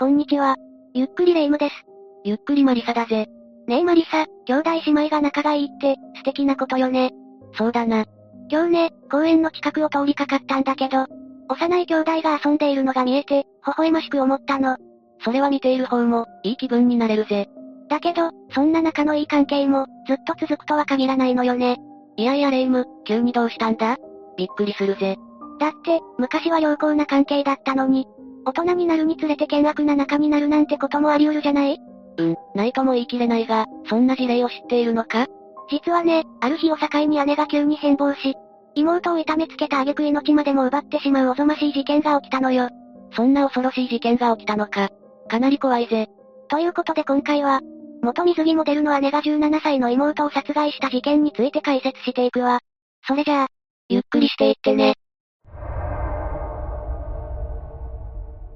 こんにちは。ゆっくりレ夢ムです。ゆっくりマリサだぜ。ねえマリサ、兄弟姉妹が仲がいいって、素敵なことよね。そうだな。今日ね、公園の近くを通りかかったんだけど、幼い兄弟が遊んでいるのが見えて、微笑ましく思ったの。それは見ている方も、いい気分になれるぜ。だけど、そんな仲のいい関係も、ずっと続くとは限らないのよね。いやいやレ夢ム、急にどうしたんだ？びっくりするぜ。だって、昔は良好な関係だったのに、大人になるにつれて険悪な仲になるなんてこともあり得るじゃない？うん、ないとも言い切れないが、そんな事例を知っているのか？実はね、ある日を境に姉が急に変貌し、妹を痛めつけた挙句命までも奪ってしまうおぞましい事件が起きたのよ。そんな恐ろしい事件が起きたのか？かなり怖いぜ。ということで今回は、元水着モデルの姉が17歳の妹を殺害した事件について解説していくわ。それじゃあ、ゆっくりしていってね。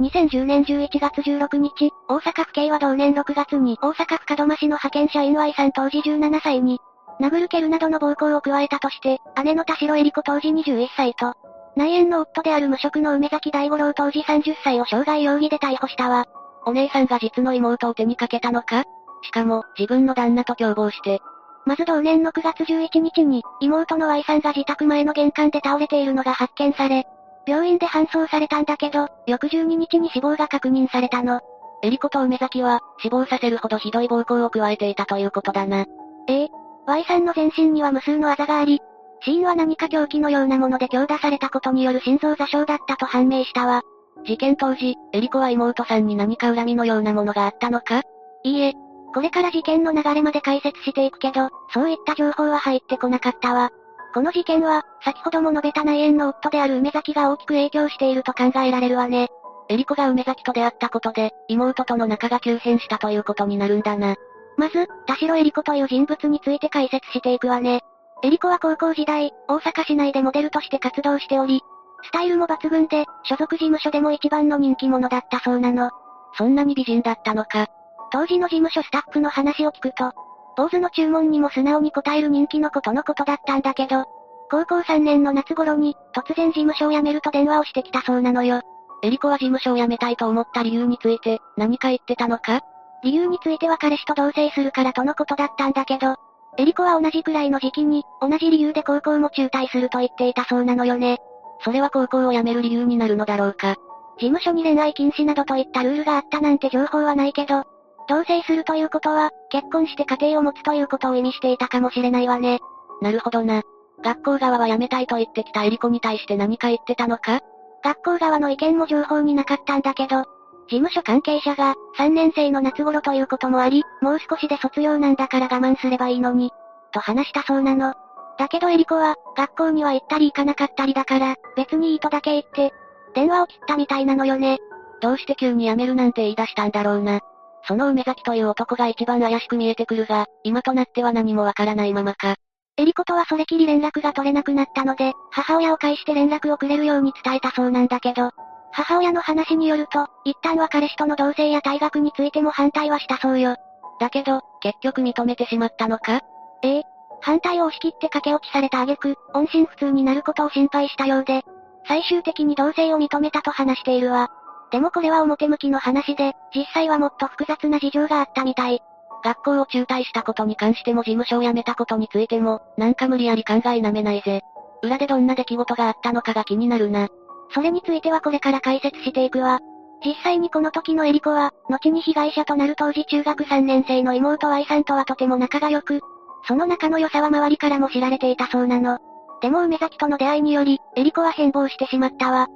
2010年11月16日、大阪府警は同年6月に大阪府門真市の派遣社員 Y さん当時17歳に、殴る蹴るなどの暴行を加えたとして、姉の田代恵里子当時21歳と、内縁の夫である無職の梅崎大五郎当時30歳を傷害容疑で逮捕したわ。お姉さんが実の妹を手にかけたのか？しかも、自分の旦那と共謀して。まず同年の9月11日に、妹の Y さんが自宅前の玄関で倒れているのが発見され、病院で搬送されたんだけど、翌12日に死亡が確認されたの。エリコと梅崎は、死亡させるほどひどい暴行を加えていたということだな。ええ。Y さんの全身には無数のあざがあり、死因は何か凶器のようなもので強打されたことによる心臓座傷だったと判明したわ。事件当時、エリコは妹さんに何か恨みのようなものがあったのか？いいえ。これから事件の流れまで解説していくけど、そういった情報は入ってこなかったわ。この事件は、先ほども述べた内縁の夫である梅崎が大きく影響していると考えられるわね。エリコが梅崎と出会ったことで、妹との仲が急変したということになるんだな。まず、田代エリコという人物について解説していくわね。エリコは高校時代、大阪市内でモデルとして活動しており、スタイルも抜群で、所属事務所でも一番の人気者だったそうなの。そんなに美人だったのか。当時の事務所スタッフの話を聞くと、坊主の注文にも素直に応える人気のことのことだったんだけど、高校3年の夏頃に、突然事務所を辞めると電話をしてきたそうなのよ。エリコは事務所を辞めたいと思った理由について、何か言ってたのか？理由については彼氏と同棲するからとのことだったんだけど、エリコは同じくらいの時期に、同じ理由で高校も中退すると言っていたそうなのよね。それは高校を辞める理由になるのだろうか。事務所に恋愛禁止などといったルールがあったなんて情報はないけど、同棲するということは、結婚して家庭を持つということを意味していたかもしれないわね。なるほどな。学校側は辞めたいと言ってきたエリコに対して何か言ってたのか？学校側の意見も情報になかったんだけど、事務所関係者が、3年生の夏頃ということもあり、もう少しで卒業なんだから我慢すればいいのに、と話したそうなの。だけどエリコは、学校には行ったり行かなかったりだから、別にいいとだけ言って、電話を切ったみたいなのよね。どうして急に辞めるなんて言い出したんだろうな。その梅崎という男が一番怪しく見えてくるが、今となっては何もわからないままか。エリコとはそれきり連絡が取れなくなったので、母親を介して連絡をくれるように伝えたそうなんだけど、母親の話によると、一旦は彼氏との同棲や退学についても反対はしたそうよ。だけど、結局認めてしまったのか？ええ。反対を押し切って駆け落ちされた挙句、音信不通になることを心配したようで、最終的に同棲を認めたと話しているわ。でもこれは表向きの話で、実際はもっと複雑な事情があったみたい。学校を中退したことに関しても事務所を辞めたことについても、なんか無理やり考えなめないぜ。裏でどんな出来事があったのかが気になるな。それについてはこれから解説していくわ。実際にこの時のエリコは、後に被害者となる当時中学3年生の妹愛さんとはとても仲が良く、その仲の良さは周りからも知られていたそうなの。でも梅崎との出会いにより、エリコは変貌してしまったわ。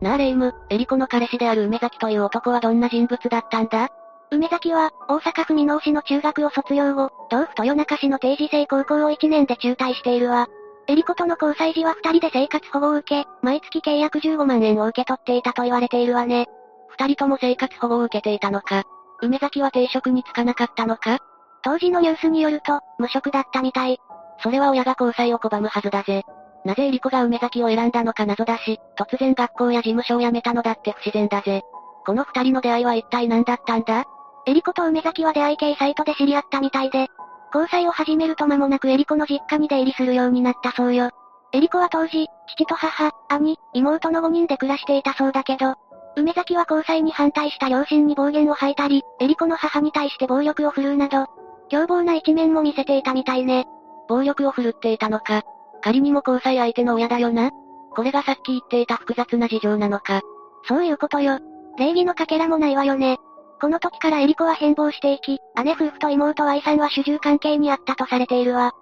なあレイム、エリコの彼氏である梅崎という男はどんな人物だったんだ？梅崎は、大阪府箕面市の中学を卒業後、同府豊中市の定時制高校を1年で中退しているわ。エリコとの交際時は二人で生活保護を受け、毎月契約15万円を受け取っていたと言われているわね。二人とも生活保護を受けていたのか。梅崎は定職に就かなかったのか？当時のニュースによると、無職だったみたい。それは親が交際を拒むはずだぜ。なぜエリコが梅崎を選んだのか謎だし、突然学校や事務所を辞めたのだって不自然だぜ。この二人の出会いは一体何だったんだ？エリコと梅崎は出会い系サイトで知り合ったみたいで、交際を始めると間もなくエリコの実家に出入りするようになったそうよ。エリコは当時、父と母、兄、妹の5人で暮らしていたそうだけど、梅崎は交際に反対した両親に暴言を吐いたり、エリコの母に対して暴力を振るうなど、凶暴な一面も見せていたみたいね。暴力を振るっていたのか。仮にも交際相手の親だよな。これがさっき言っていた複雑な事情なのか。そういうことよ。礼儀のかけらもないわよね。この時からエリコは変貌していき、姉夫婦と妹 Y さんは主従関係にあったとされているわ。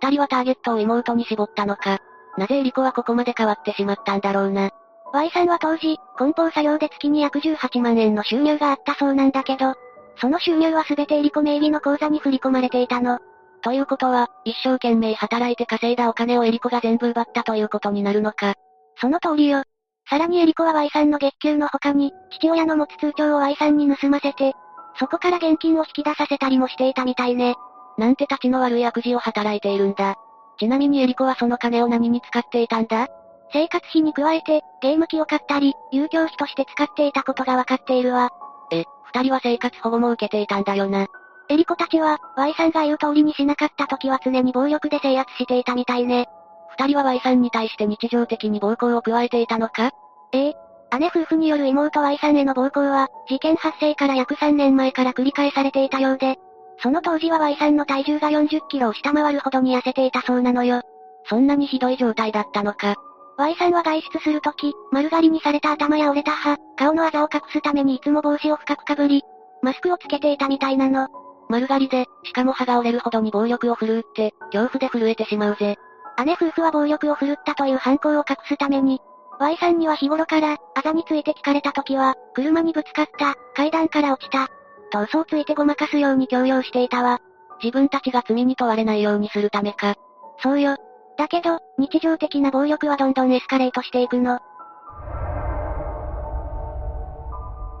二人はターゲットを妹に絞ったのか。なぜエリコはここまで変わってしまったんだろうな。Y さんは当時、梱包作業で月に約18万円の収入があったそうなんだけど、その収入は全てエリコ名義の口座に振り込まれていたの。ということは、一生懸命働いて稼いだお金をエリコが全部奪ったということになるのか。その通りよ。さらにエリコは Y さんの月給の他に、父親の持つ通帳を Y さんに盗ませて、そこから現金を引き出させたりもしていたみたいね。なんて立ちの悪い悪事を働いているんだ。ちなみにエリコはその金を何に使っていたんだ？生活費に加えて、ゲーム機を買ったり、遊興費として使っていたことがわかっているわ。え、二人は生活保護も受けていたんだよな。エリコたちは、Y さんが言う通りにしなかった時は常に暴力で制圧していたみたいね。二人は Y さんに対して日常的に暴行を加えていたのか？ええ。姉夫婦による妹 Y さんへの暴行は、事件発生から約3年前から繰り返されていたようで、その当時は Y さんの体重が40キロを下回るほどに痩せていたそうなのよ。そんなにひどい状態だったのか？Y さんは外出するとき、丸刈りにされた頭や折れた歯、顔のあざを隠すためにいつも帽子を深くかぶり、マスクをつけていたみたいなの。丸刈りで、しかも歯が折れるほどに暴力を振るうって、恐怖で震えてしまうぜ。姉夫婦は暴力を振るったという犯行を隠すために、Y さんには日頃から、あざについて聞かれた時は、車にぶつかった、階段から落ちた、と嘘をついてごまかすように強要していたわ。自分たちが罪に問われないようにするためか。そうよ。だけど、日常的な暴力はどんどんエスカレートしていくの。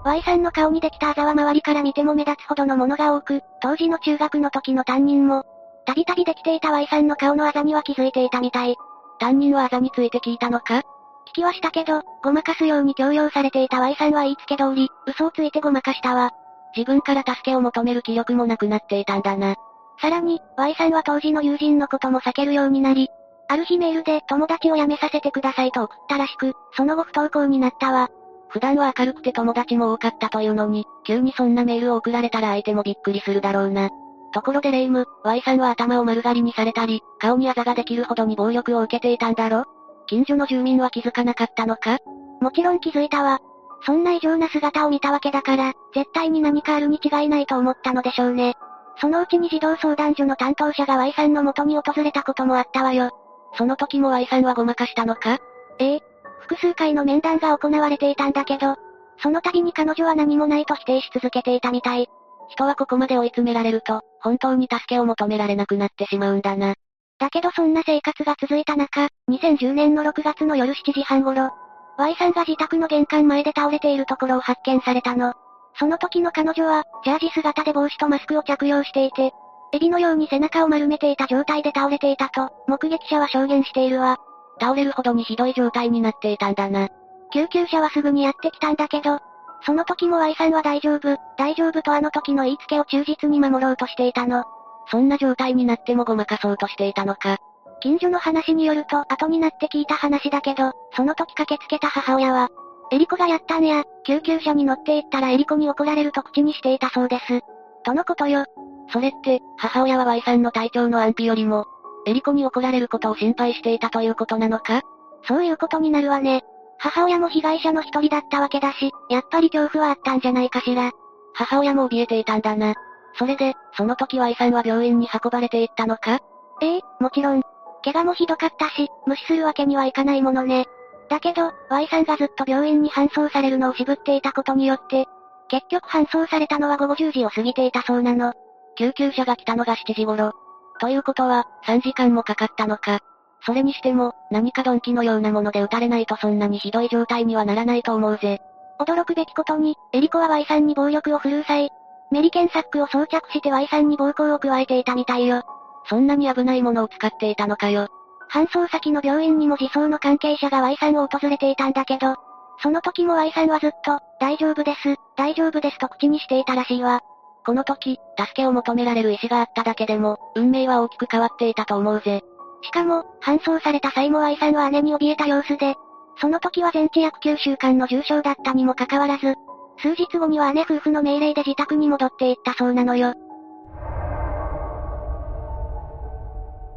Y さんの顔にできたあざは周りから見ても目立つほどのものが多く、当時の中学の時の担任も、たびたびできていた Y さんの顔のあざには気づいていたみたい。担任はあざについて聞いたのか？聞きはしたけど、ごまかすように強要されていた Y さんは言いつけ通り、嘘をついてごまかしたわ。自分から助けを求める気力もなくなっていたんだな。さらに、Y さんは当時の友人のことも避けるようになり、ある日メールで友達を辞めさせてくださいと送ったらしく、その後不登校になったわ。普段は明るくて友達も多かったというのに、急にそんなメールを送られたら相手もびっくりするだろうな。ところでレイム、Y さんは頭を丸刈りにされたり、顔にあざができるほどに暴力を受けていたんだろ？近所の住民は気づかなかったのか？もちろん気づいたわ。そんな異常な姿を見たわけだから、絶対に何かあるに違いないと思ったのでしょうね。そのうちに児童相談所の担当者が Y さんの元に訪れたこともあったわよ。その時も Y さんはごまかしたのか？ええ。複数回の面談が行われていたんだけど、その度に彼女は何もないと否定し続けていたみたい。人はここまで追い詰められると、本当に助けを求められなくなってしまうんだな。だけどそんな生活が続いた中、2010年の6月の夜7時半頃、Y さんが自宅の玄関前で倒れているところを発見されたの。その時の彼女は、ジャージ姿で帽子とマスクを着用していて、エビのように背中を丸めていた状態で倒れていたと、目撃者は証言しているわ。倒れるほどにひどい状態になっていたんだな。救急車はすぐにやってきたんだけど、その時も Y さんは大丈夫、大丈夫とあの時の言いつけを忠実に守ろうとしていたの。そんな状態になってもごまかそうとしていたのか。近所の話によると後になって聞いた話だけど、その時駆けつけた母親は、エリコがやったんや、救急車に乗って行ったらエリコに怒られると口にしていたそうです。とのことよ。それって、母親は Y さんの体調の安否よりも、エリコに怒られることを心配していたということなのか？そういうことになるわね。母親も被害者の一人だったわけだし、やっぱり恐怖はあったんじゃないかしら。母親も怯えていたんだな。それで、その時 Y さんは病院に運ばれていったのか？ええ、もちろん。怪我もひどかったし、無視するわけにはいかないものね。だけど、Y さんがずっと病院に搬送されるのを渋っていたことによって、結局搬送されたのは午後10時を過ぎていたそうなの。救急車が来たのが7時頃。ということは、3時間もかかったのか。それにしても、何か鈍器のようなもので撃たれないとそんなにひどい状態にはならないと思うぜ。驚くべきことに、エリコは Y さんに暴力を振るう際、メリケンサックを装着して Y さんに暴行を加えていたみたいよ。そんなに危ないものを使っていたのかよ。搬送先の病院にも自走の関係者が Y さんを訪れていたんだけど、その時も Y さんはずっと、大丈夫です、大丈夫ですと口にしていたらしいわ。この時、助けを求められる意志があっただけでも、運命は大きく変わっていたと思うぜ。しかも、搬送された際も Y さんは姉に怯えた様子で、その時は全治約9週間の重傷だったにもかかわらず、数日後には姉夫婦の命令で自宅に戻っていったそうなのよ。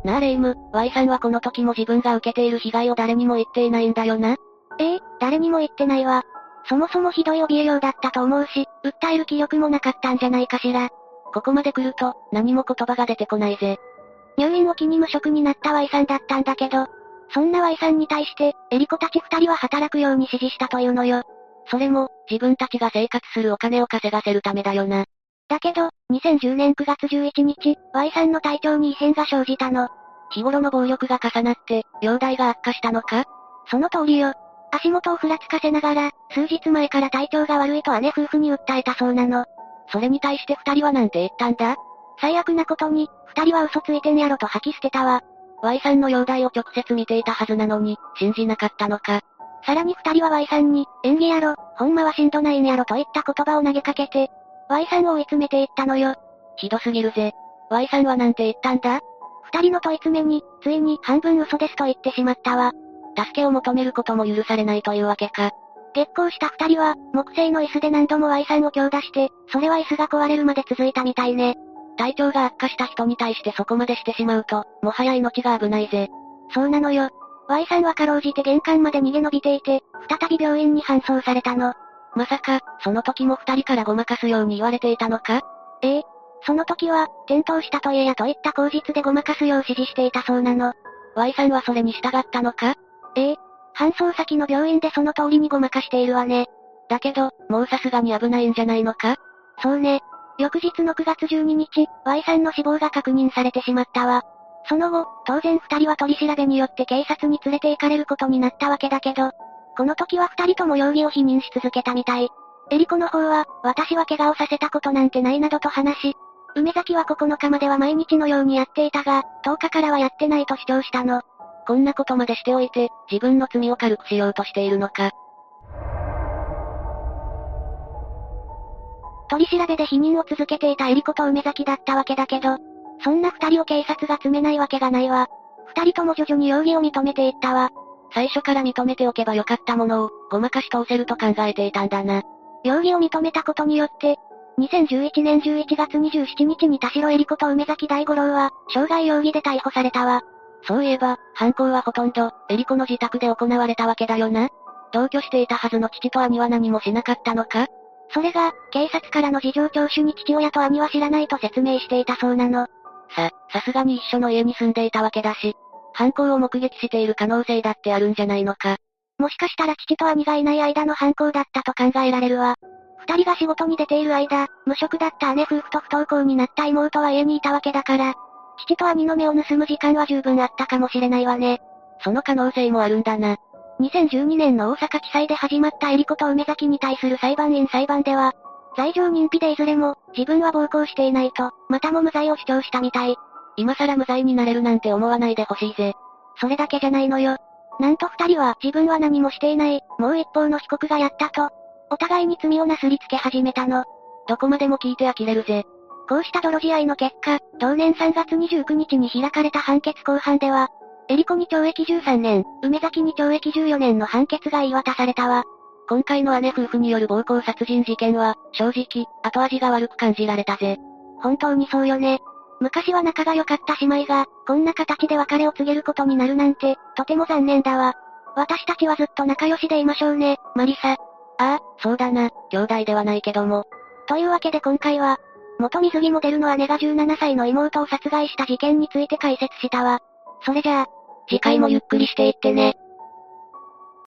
なあレイム、Y さんはこの時も自分が受けている被害を誰にも言っていないんだよな？ええ誰にも言ってないわ。そもそもひどい怯えようだったと思うし、訴える気力もなかったんじゃないかしら。ここまで来ると、何も言葉が出てこないぜ。入院を機に無職になった Y さんだったんだけど、そんな Y さんに対して、エリコたち二人は働くように指示したというのよ。それも、自分たちが生活するお金を稼がせるためだよな。だけど、2010年9月11日、Y さんの体調に異変が生じたの。日頃の暴力が重なって、容体が悪化したのか？その通りよ。足元をふらつかせながら、数日前から体調が悪いと姉夫婦に訴えたそうなの。それに対して二人はなんて言ったんだ？最悪なことに、二人は嘘ついてんやろと吐き捨てたわ。Y さんの容体を直接見ていたはずなのに、信じなかったのか。さらに二人は Y さんに、演技やろ、ほんまはしんどないんやろといった言葉を投げかけて、Y さんを追い詰めていったのよ。ひどすぎるぜ。Y さんはなんて言ったんだ？二人の問い詰めに、ついに半分嘘ですと言ってしまったわ。助けを求めることも許されないというわけか。結婚した二人は、木製の椅子で何度も Y さんを強打して、それは椅子が壊れるまで続いたみたいね。体調が悪化した人に対してそこまでしてしまうと、もはや命が危ないぜ。そうなのよ。Y さんはかろうじて玄関まで逃げ延びていて、再び病院に搬送されたの。まさか、その時も二人からごまかすように言われていたのか？ええ。その時は、転倒したとえやといった口実でごまかすよう指示していたそうなの。Y さんはそれに従ったのか？ええ。搬送先の病院でその通りにごまかしているわね。だけど、もうさすがに危ないんじゃないのか？そうね。翌日の9月12日、Y さんの死亡が確認されてしまったわ。その後、当然二人は取り調べによって警察に連れて行かれることになったわけだけど、この時は二人とも容疑を否認し続けたみたい。エリコの方は、私は怪我をさせたことなんてないなどと話し、梅崎は9日までは毎日のようにやっていたが、10日からはやってないと主張したの。こんなことまでしておいて、自分の罪を軽くしようとしているのか。取り調べで否認を続けていたエリコと梅崎だったわけだけど、そんな二人を警察が詰めないわけがないわ。二人とも徐々に容疑を認めていったわ。最初から認めておけばよかったものを、ごまかし通せると考えていたんだな。容疑を認めたことによって、2011年11月27日に田代エリコと梅崎大五郎は、傷害容疑で逮捕されたわ。そういえば、犯行はほとんど、エリコの自宅で行われたわけだよな。同居していたはずの父と兄は何もしなかったのか？それが、警察からの事情聴取に父親と兄は知らないと説明していたそうなの。さ、さすがに一緒の家に住んでいたわけだし、犯行を目撃している可能性だってあるんじゃないのか？もしかしたら父と兄がいない間の犯行だったと考えられるわ。二人が仕事に出ている間、無職だった姉夫婦と不登校になった妹は家にいたわけだから、父と兄の目を盗む時間は十分あったかもしれないわね。その可能性もあるんだな。2012年の大阪地裁で始まったエリコと梅崎に対する裁判員裁判では、罪状認否でいずれも、自分は暴行していないと、またも無罪を主張したみたい。今更無罪になれるなんて思わないでほしいぜ。それだけじゃないのよ。なんと二人は自分は何もしていない、もう一方の被告がやったと、お互いに罪をなすりつけ始めたの。どこまでも聞いて呆れるぜ。こうした泥仕合の結果、同年3月29日に開かれた判決公判では、エリコに懲役13年、梅崎に懲役14年の判決が言い渡されたわ。今回の姉夫婦による暴行殺人事件は、正直、後味が悪く感じられたぜ。本当にそうよね。昔は仲が良かった姉妹が、こんな形で別れを告げることになるなんて、とても残念だわ。私たちはずっと仲良しでいましょうね、マリサ。ああ、そうだな、兄弟ではないけども。というわけで今回は、元水着モデルの姉が17歳の妹を殺害した事件について解説したわ。それじゃあ、次回もゆっくりしていってね。